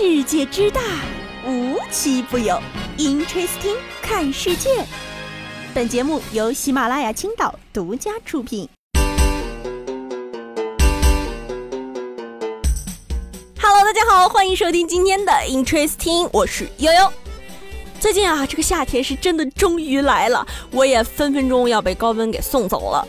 世界之大，无奇不有。Interesting，看世界。本节目由喜马拉雅青岛独家出品。Hello，大家好，欢迎收听今天的 Interesting，我是悠悠。最近啊，这个夏天是真的终于来了，我也分分钟要被高温给送走了。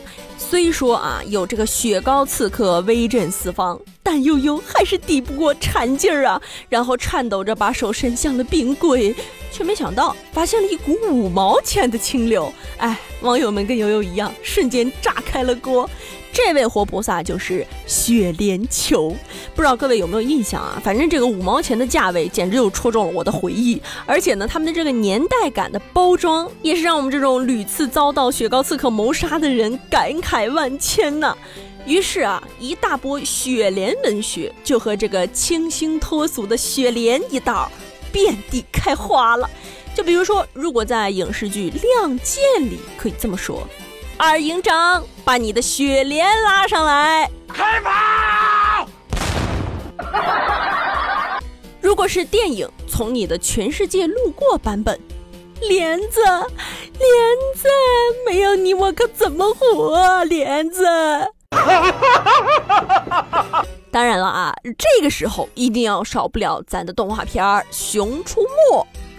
虽说啊，有这个雪糕刺客威震四方，但悠悠还是抵不过馋劲儿啊，然后颤抖着把手伸向了冰柜，却没想到发现了一股五毛钱的清流。哎，网友们跟悠悠一样，瞬间炸开了锅。这位活菩萨就是雪莲球，不知道各位有没有印象啊？反正这个五毛钱的价位简直就戳中了我的回忆，而且呢，他们的这个年代感的包装也是让我们这种屡次遭到雪糕刺客谋杀的人感慨万千呐。于是啊，一大波雪莲文学就和这个清新脱俗的雪莲一道遍地开花了。就比如说，如果在影视剧《亮剑》里可以这么说。二营长，把你的雪莲拉上来，开跑！如果是电影《从你的全世界路过》版本，莲子，莲子，没有你我可怎么活？莲子。当然了啊，这个时候一定要少不了咱的动画片《熊出没》。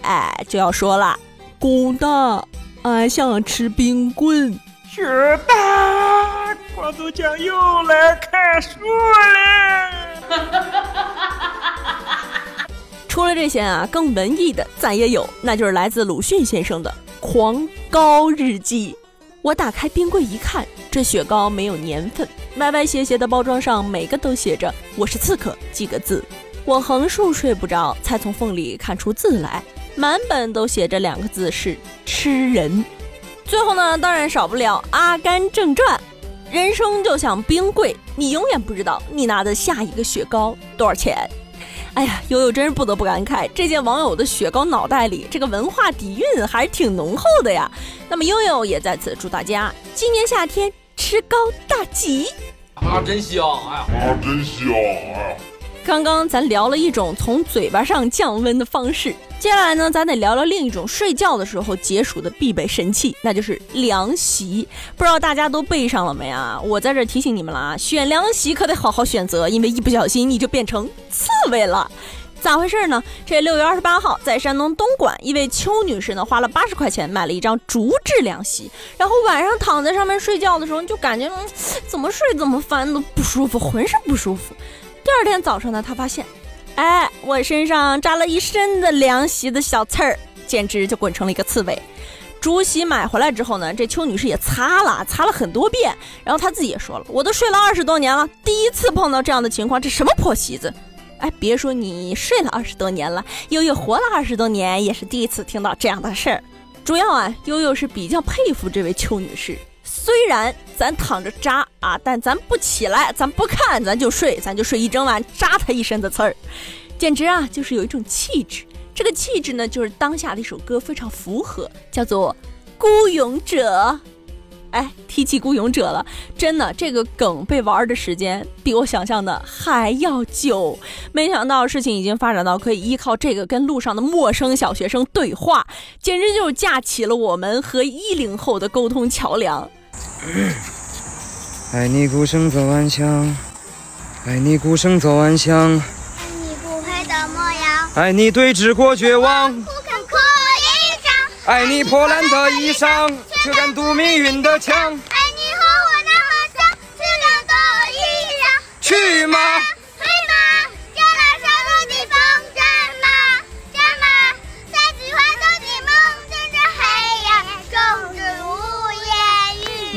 哎，就要说了，公的，俺想吃冰棍。雪大，光头强又来看书了。除了这些啊，更文艺的咱也有，那就是来自鲁迅先生的《狂高日记》。我打开冰柜一看，这雪糕没有年份，歪歪斜斜的包装上每个都写着“我是刺客”几个字。我横竖睡不着，才从缝里看出字来，满本都写着两个字是“吃人”。最后呢，当然少不了《阿甘正传》。人生就像冰柜，你永远不知道你拿的下一个雪糕多少钱。哎呀，悠悠真是不得不感慨，这届网友的雪糕脑袋里这个文化底蕴还是挺浓厚的呀。那么悠悠也在此祝大家今年夏天吃糕大吉。啊，真香！哎呀，啊，真香！哎呀。刚刚咱聊了一种从嘴巴上降温的方式，接下来呢，咱得聊聊另一种睡觉的时候解暑的必备神器，那就是凉席。不知道大家都备上了没啊？我在这提醒你们了啊，选凉席可得好好选择，因为一不小心你就变成刺猬了。咋回事呢？这六月二十八号，在山东东莞，一位邱女士呢，花了八十块钱买了一张竹制凉席，然后晚上躺在上面睡觉的时候，就感觉怎么睡怎么翻都不舒服，浑身不舒服。第二天早上呢，他发现，哎，我身上扎了一身的凉席的小刺儿，简直就滚成了一个刺猬。竹席买回来之后呢，这邱女士也擦了，擦了很多遍，然后她自己也说了，我都睡了二十多年了，第一次碰到这样的情况，这什么破席子？哎，别说你睡了二十多年了，悠悠活了二十多年，也是第一次听到这样的事儿。主要啊，悠悠是比较佩服这位邱女士。虽然咱躺着扎啊，但咱不起来，咱不看，咱就睡，咱就睡一整晚，扎他一身的刺儿，简直啊，就是有一种气质。这个气质呢，就是当下的一首歌非常符合，叫做《孤勇者》。哎，提起孤勇者了，真的，这个梗被玩的时间比我想象的还要久。没想到事情已经发展到可以依靠这个跟路上的陌生小学生对话，简直就是架起了我们和一零后的沟通桥梁。爱你孤身走暗巷，爱你孤身走暗巷，爱你不配的模样，爱你对峙过绝望，不肯哭一场，爱你破烂的衣裳，却敢堵命运的枪，爱你和我那么像，却敢走一样，去吗？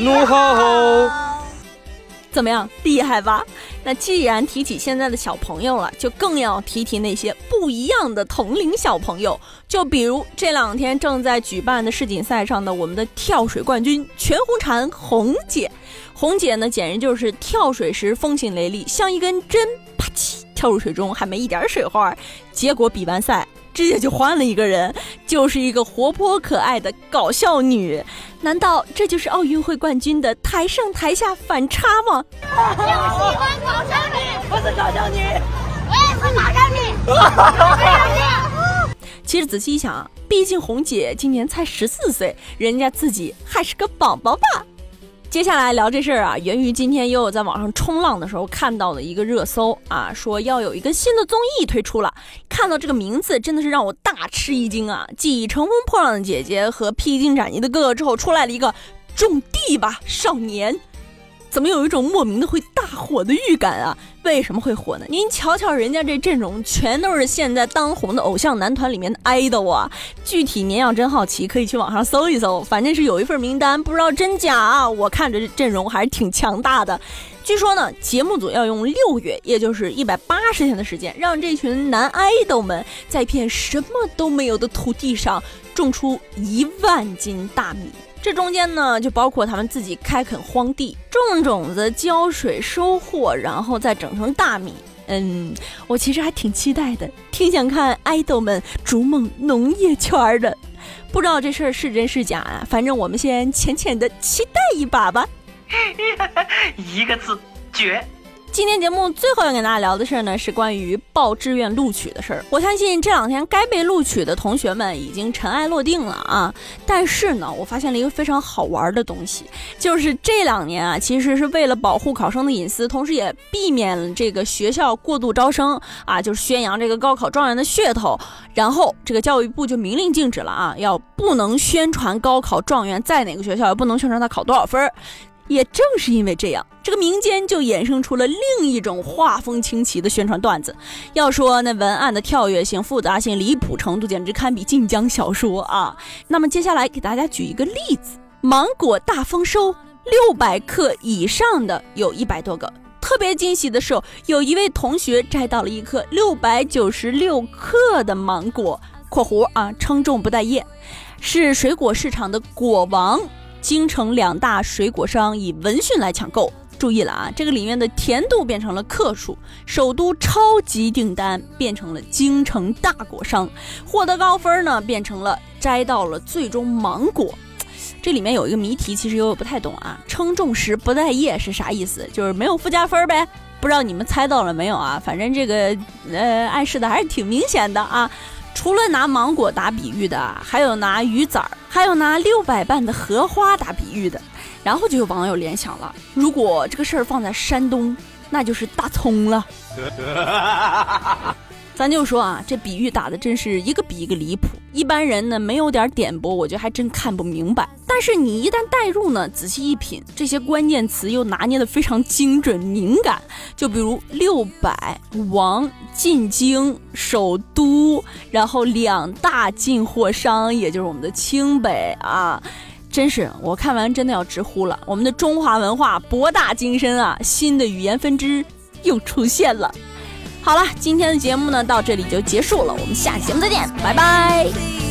怒吼！怎么样，厉害吧？那既然提起现在的小朋友了，就更要提提那些不一样的同龄小朋友。就比如这两天正在举办的世锦赛上的我们的跳水冠军全红婵红姐。红姐呢，简直就是跳水时风行雷厉，像一根针，啪叽跳入水中，还没一点水花。结果比完赛。直接就换了一个人，就是一个活泼可爱的搞笑女。难道这就是奥运会冠军的台上台下反差吗？我喜欢搞笑女，我是搞笑女，我也是搞笑女。其实仔细一想啊，毕竟红姐今年才十四岁，人家自己还是个宝宝吧。接下来聊这事儿啊，源于今天又有在网上冲浪的时候看到的一个热搜啊，说要有一个新的综艺推出了。看到这个名字，真的是让我大吃一惊啊！继《乘风破浪的姐姐》和《披荆斩棘的哥哥》之后，出来了一个《种地吧少年》。怎么有一种莫名的会大火的预感啊？为什么会火呢？您瞧瞧人家这阵容，全都是现在当红的偶像男团里面的 idol 啊！具体您要真好奇，可以去网上搜一搜，反正是有一份名单，不知道真假啊。我看着阵容还是挺强大的。据说呢，节目组要用六月，也就是一百八十天的时间，让这群男 idol 们在一片什么都没有的土地上种出一万斤大米。这中间呢，就包括他们自己开垦荒地、种种子、浇水、收获，然后再整成大米。嗯，我其实还挺期待的，挺想看爱豆们逐梦农业圈的。不知道这事儿是真是假啊？反正我们先浅浅的期待一把吧。一个字，绝。今天节目最后要跟大家聊的事儿呢，是关于报志愿录取的事儿。我相信这两天该被录取的同学们已经尘埃落定了啊。但是呢，我发现了一个非常好玩的东西，就是这两年啊，其实是为了保护考生的隐私，同时也避免这个学校过度招生啊，就是宣扬这个高考状元的噱头。然后这个教育部就明令禁止了啊，要不能宣传高考状元在哪个学校，也不能宣传他考多少分儿。也正是因为这样，这个民间就衍生出了另一种画风清奇的宣传段子。要说那文案的跳跃性、复杂性、离谱程度，简直堪比晋江小说啊！那么接下来给大家举一个例子：芒果大丰收，六百克以上的有一百多个。特别惊喜的是，有一位同学摘到了一颗六百九十六克的芒果（括弧啊，称重不带叶），是水果市场的果王。京城两大水果商以闻讯来抢购，注意了啊！这个里面的甜度变成了克数，首都超级订单变成了京城大果商，获得高分呢变成了摘到了最终芒果。这里面有一个谜题，其实我不太懂啊。称重时不带叶是啥意思？就是没有附加分呗？不知道你们猜到了没有啊？反正这个呃暗示的还是挺明显的啊。除了拿芒果打比喻的，还有拿鱼籽儿，还有拿六百瓣的荷花打比喻的。然后就有网友联想了，如果这个事儿放在山东，那就是大葱了。咱就说啊，这比喻打的真是一个比一个离谱。一般人呢，没有点点拨，我觉得还真看不明白。但是你一旦代入呢，仔细一品，这些关键词又拿捏的非常精准敏感。就比如六百王进京首都，然后两大进货商，也就是我们的清北啊，真是我看完真的要直呼了。我们的中华文化博大精深啊，新的语言分支又出现了。好了，今天的节目呢到这里就结束了，我们下期节目再见，拜拜。